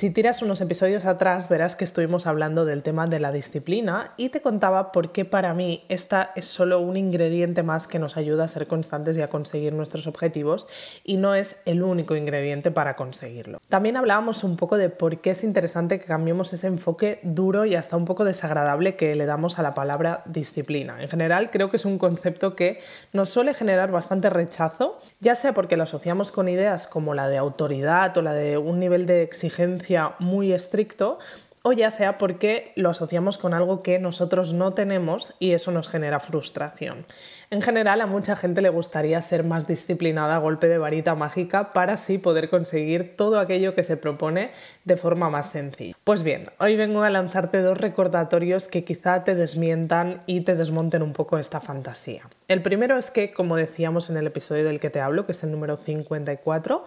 Si tiras unos episodios atrás verás que estuvimos hablando del tema de la disciplina y te contaba por qué para mí esta es solo un ingrediente más que nos ayuda a ser constantes y a conseguir nuestros objetivos y no es el único ingrediente para conseguirlo. También hablábamos un poco de por qué es interesante que cambiemos ese enfoque duro y hasta un poco desagradable que le damos a la palabra disciplina. En general creo que es un concepto que nos suele generar bastante rechazo, ya sea porque lo asociamos con ideas como la de autoridad o la de un nivel de exigencia muy estricto o ya sea porque lo asociamos con algo que nosotros no tenemos y eso nos genera frustración. En general a mucha gente le gustaría ser más disciplinada a golpe de varita mágica para así poder conseguir todo aquello que se propone de forma más sencilla. Pues bien, hoy vengo a lanzarte dos recordatorios que quizá te desmientan y te desmonten un poco esta fantasía. El primero es que, como decíamos en el episodio del que te hablo, que es el número 54,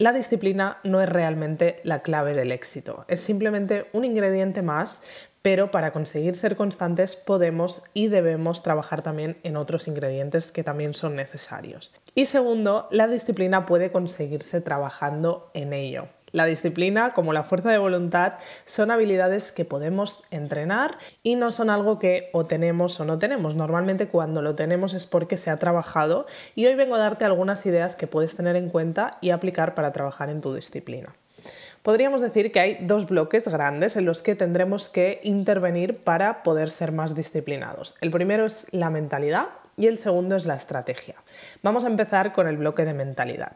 la disciplina no es realmente la clave del éxito, es simplemente un ingrediente más, pero para conseguir ser constantes podemos y debemos trabajar también en otros ingredientes que también son necesarios. Y segundo, la disciplina puede conseguirse trabajando en ello. La disciplina, como la fuerza de voluntad, son habilidades que podemos entrenar y no son algo que o tenemos o no tenemos. Normalmente cuando lo tenemos es porque se ha trabajado y hoy vengo a darte algunas ideas que puedes tener en cuenta y aplicar para trabajar en tu disciplina. Podríamos decir que hay dos bloques grandes en los que tendremos que intervenir para poder ser más disciplinados. El primero es la mentalidad y el segundo es la estrategia. Vamos a empezar con el bloque de mentalidad.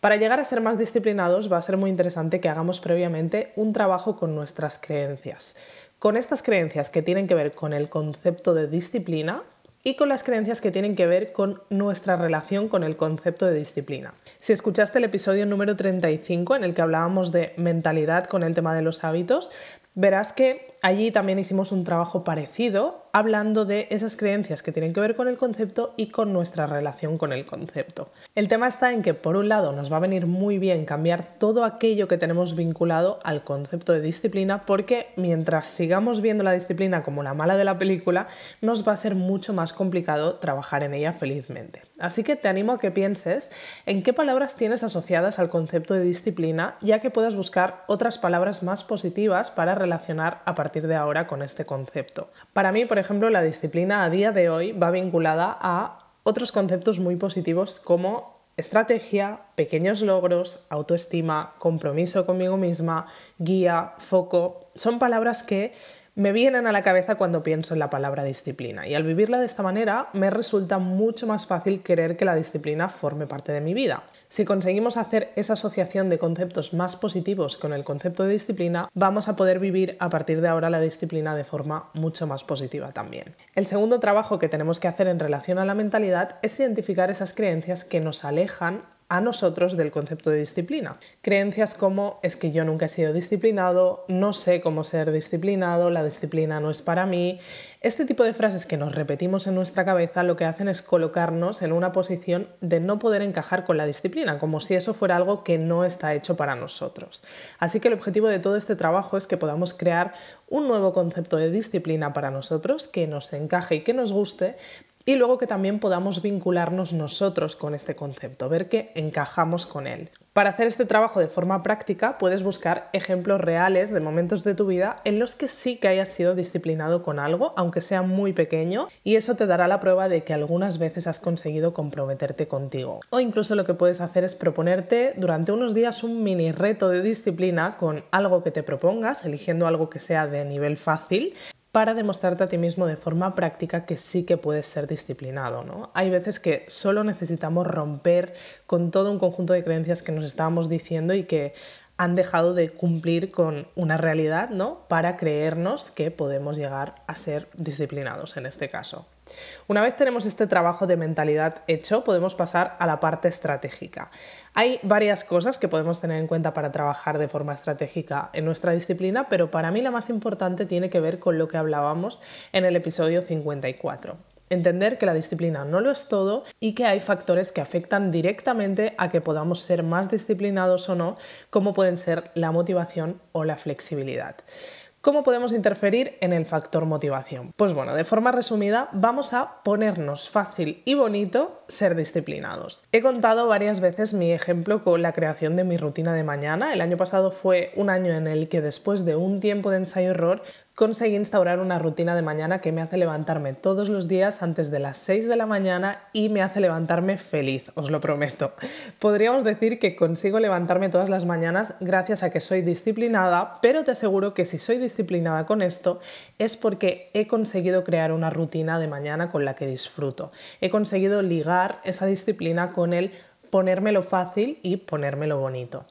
Para llegar a ser más disciplinados va a ser muy interesante que hagamos previamente un trabajo con nuestras creencias. Con estas creencias que tienen que ver con el concepto de disciplina y con las creencias que tienen que ver con nuestra relación con el concepto de disciplina. Si escuchaste el episodio número 35 en el que hablábamos de mentalidad con el tema de los hábitos, verás que allí también hicimos un trabajo parecido hablando de esas creencias que tienen que ver con el concepto y con nuestra relación con el concepto. El tema está en que por un lado nos va a venir muy bien cambiar todo aquello que tenemos vinculado al concepto de disciplina porque mientras sigamos viendo la disciplina como la mala de la película nos va a ser mucho más complicado trabajar en ella felizmente. Así que te animo a que pienses en qué palabras tienes asociadas al concepto de disciplina ya que puedas buscar otras palabras más positivas para relacionar a partir de ahora con este concepto. Para mí, por ejemplo, la disciplina a día de hoy va vinculada a otros conceptos muy positivos como estrategia, pequeños logros, autoestima, compromiso conmigo misma, guía, foco. Son palabras que me vienen a la cabeza cuando pienso en la palabra disciplina y al vivirla de esta manera me resulta mucho más fácil querer que la disciplina forme parte de mi vida. Si conseguimos hacer esa asociación de conceptos más positivos con el concepto de disciplina, vamos a poder vivir a partir de ahora la disciplina de forma mucho más positiva también. El segundo trabajo que tenemos que hacer en relación a la mentalidad es identificar esas creencias que nos alejan a nosotros del concepto de disciplina. Creencias como es que yo nunca he sido disciplinado, no sé cómo ser disciplinado, la disciplina no es para mí. Este tipo de frases que nos repetimos en nuestra cabeza lo que hacen es colocarnos en una posición de no poder encajar con la disciplina, como si eso fuera algo que no está hecho para nosotros. Así que el objetivo de todo este trabajo es que podamos crear un nuevo concepto de disciplina para nosotros que nos encaje y que nos guste, y luego que también podamos vincularnos nosotros con este concepto, ver que encajamos con él. Para hacer este trabajo de forma práctica puedes buscar ejemplos reales de momentos de tu vida en los que sí que hayas sido disciplinado con algo, aunque sea muy pequeño, y eso te dará la prueba de que algunas veces has conseguido comprometerte contigo. O incluso lo que puedes hacer es proponerte durante unos días un mini reto de disciplina con algo que te propongas, eligiendo algo que sea de nivel fácil, para demostrarte a ti mismo de forma práctica que sí que puedes ser disciplinado. ¿no? Hay veces que solo necesitamos romper con todo un conjunto de creencias que nos estábamos diciendo y que han dejado de cumplir con una realidad, ¿no? Para creernos que podemos llegar a ser disciplinados en este caso. Una vez tenemos este trabajo de mentalidad hecho, podemos pasar a la parte estratégica. Hay varias cosas que podemos tener en cuenta para trabajar de forma estratégica en nuestra disciplina, pero para mí la más importante tiene que ver con lo que hablábamos en el episodio 54 entender que la disciplina no lo es todo y que hay factores que afectan directamente a que podamos ser más disciplinados o no, como pueden ser la motivación o la flexibilidad. ¿Cómo podemos interferir en el factor motivación? Pues bueno, de forma resumida, vamos a ponernos fácil y bonito ser disciplinados. He contado varias veces mi ejemplo con la creación de mi rutina de mañana. El año pasado fue un año en el que después de un tiempo de ensayo-error conseguí instaurar una rutina de mañana que me hace levantarme todos los días antes de las 6 de la mañana y me hace levantarme feliz, os lo prometo. Podríamos decir que consigo levantarme todas las mañanas gracias a que soy disciplinada, pero te aseguro que si soy disciplinada con esto es porque he conseguido crear una rutina de mañana con la que disfruto. He conseguido ligar esa disciplina con el ponérmelo fácil y ponérmelo bonito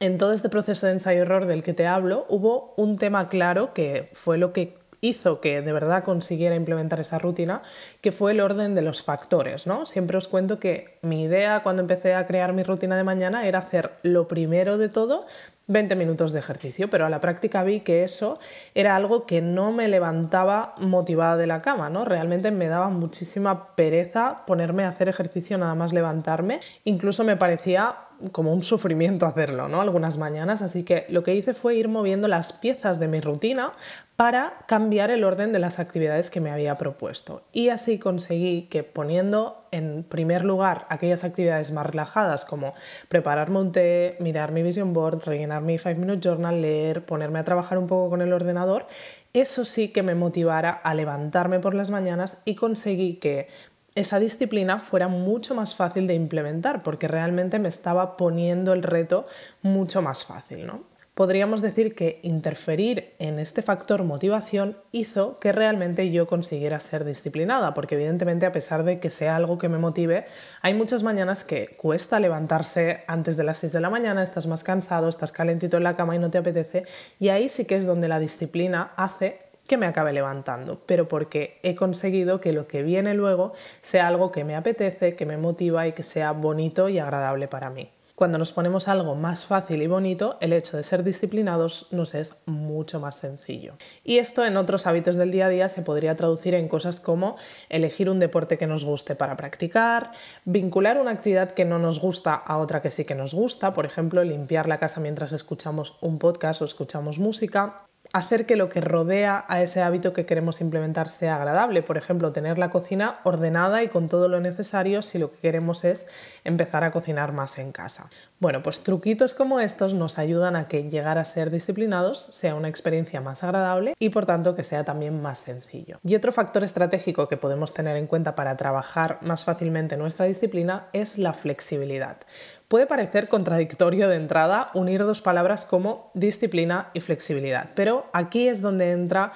en todo este proceso de ensayo-error del que te hablo, hubo un tema claro que fue lo que hizo que de verdad consiguiera implementar esa rutina, que fue el orden de los factores. ¿no? Siempre os cuento que mi idea cuando empecé a crear mi rutina de mañana era hacer lo primero de todo 20 minutos de ejercicio, pero a la práctica vi que eso era algo que no me levantaba motivada de la cama, ¿no? Realmente me daba muchísima pereza ponerme a hacer ejercicio nada más levantarme, incluso me parecía como un sufrimiento hacerlo, ¿no? Algunas mañanas, así que lo que hice fue ir moviendo las piezas de mi rutina para cambiar el orden de las actividades que me había propuesto. Y así conseguí que poniendo en primer lugar aquellas actividades más relajadas como prepararme un té, mirar mi vision board, rellenar mi 5 minute journal, leer, ponerme a trabajar un poco con el ordenador, eso sí que me motivara a levantarme por las mañanas y conseguí que esa disciplina fuera mucho más fácil de implementar porque realmente me estaba poniendo el reto mucho más fácil, ¿no? Podríamos decir que interferir en este factor motivación hizo que realmente yo consiguiera ser disciplinada, porque evidentemente a pesar de que sea algo que me motive, hay muchas mañanas que cuesta levantarse antes de las 6 de la mañana, estás más cansado, estás calentito en la cama y no te apetece, y ahí sí que es donde la disciplina hace que me acabe levantando, pero porque he conseguido que lo que viene luego sea algo que me apetece, que me motiva y que sea bonito y agradable para mí. Cuando nos ponemos algo más fácil y bonito, el hecho de ser disciplinados nos es mucho más sencillo. Y esto en otros hábitos del día a día se podría traducir en cosas como elegir un deporte que nos guste para practicar, vincular una actividad que no nos gusta a otra que sí que nos gusta, por ejemplo, limpiar la casa mientras escuchamos un podcast o escuchamos música, hacer que lo que rodea a ese hábito que queremos implementar sea agradable. Por ejemplo, tener la cocina ordenada y con todo lo necesario si lo que queremos es empezar a cocinar más en casa. Bueno, pues truquitos como estos nos ayudan a que llegar a ser disciplinados sea una experiencia más agradable y por tanto que sea también más sencillo. Y otro factor estratégico que podemos tener en cuenta para trabajar más fácilmente nuestra disciplina es la flexibilidad. Puede parecer contradictorio de entrada unir dos palabras como disciplina y flexibilidad, pero aquí es donde entra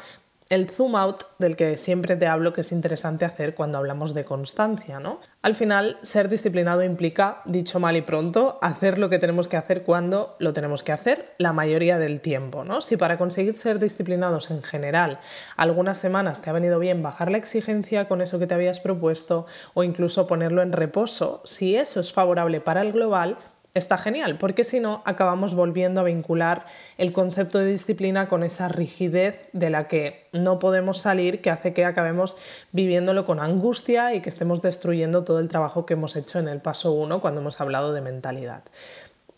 el zoom out del que siempre te hablo que es interesante hacer cuando hablamos de constancia, ¿no? Al final, ser disciplinado implica, dicho mal y pronto, hacer lo que tenemos que hacer cuando lo tenemos que hacer la mayoría del tiempo, ¿no? Si para conseguir ser disciplinados en general algunas semanas te ha venido bien bajar la exigencia con eso que te habías propuesto o incluso ponerlo en reposo, si eso es favorable para el global, está genial, porque si no acabamos volviendo a vincular el concepto de disciplina con esa rigidez de la que no podemos salir, que hace que acabemos viviéndolo con angustia y que estemos destruyendo todo el trabajo que hemos hecho en el paso 1 cuando hemos hablado de mentalidad.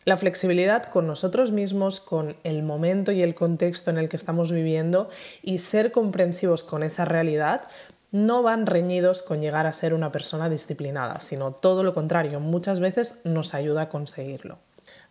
La flexibilidad con nosotros mismos, con el momento y el contexto en el que estamos viviendo y ser comprensivos con esa realidad no van reñidos con llegar a ser una persona disciplinada, sino todo lo contrario, muchas veces nos ayuda a conseguirlo.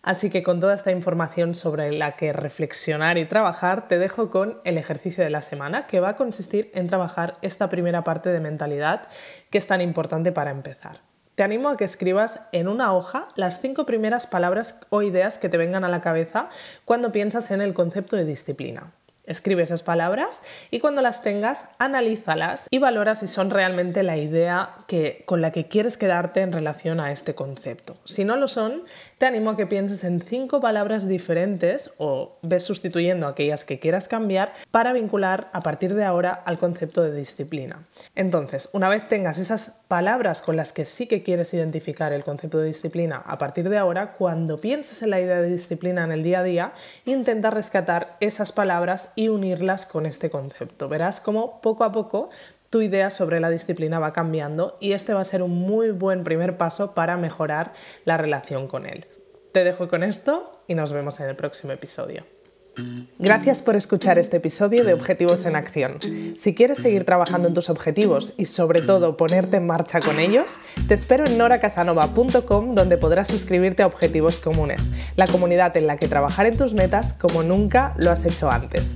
Así que con toda esta información sobre la que reflexionar y trabajar, te dejo con el ejercicio de la semana, que va a consistir en trabajar esta primera parte de mentalidad que es tan importante para empezar. Te animo a que escribas en una hoja las cinco primeras palabras o ideas que te vengan a la cabeza cuando piensas en el concepto de disciplina. Escribe esas palabras y cuando las tengas, analízalas y valora si son realmente la idea que, con la que quieres quedarte en relación a este concepto. Si no lo son, te animo a que pienses en cinco palabras diferentes o ves sustituyendo aquellas que quieras cambiar para vincular a partir de ahora al concepto de disciplina. Entonces, una vez tengas esas palabras con las que sí que quieres identificar el concepto de disciplina a partir de ahora, cuando pienses en la idea de disciplina en el día a día, intenta rescatar esas palabras y unirlas con este concepto. Verás cómo poco a poco tu idea sobre la disciplina va cambiando y este va a ser un muy buen primer paso para mejorar la relación con él. Te dejo con esto y nos vemos en el próximo episodio. Gracias por escuchar este episodio de Objetivos en Acción. Si quieres seguir trabajando en tus objetivos y sobre todo ponerte en marcha con ellos, te espero en noracasanova.com donde podrás suscribirte a Objetivos Comunes, la comunidad en la que trabajar en tus metas como nunca lo has hecho antes.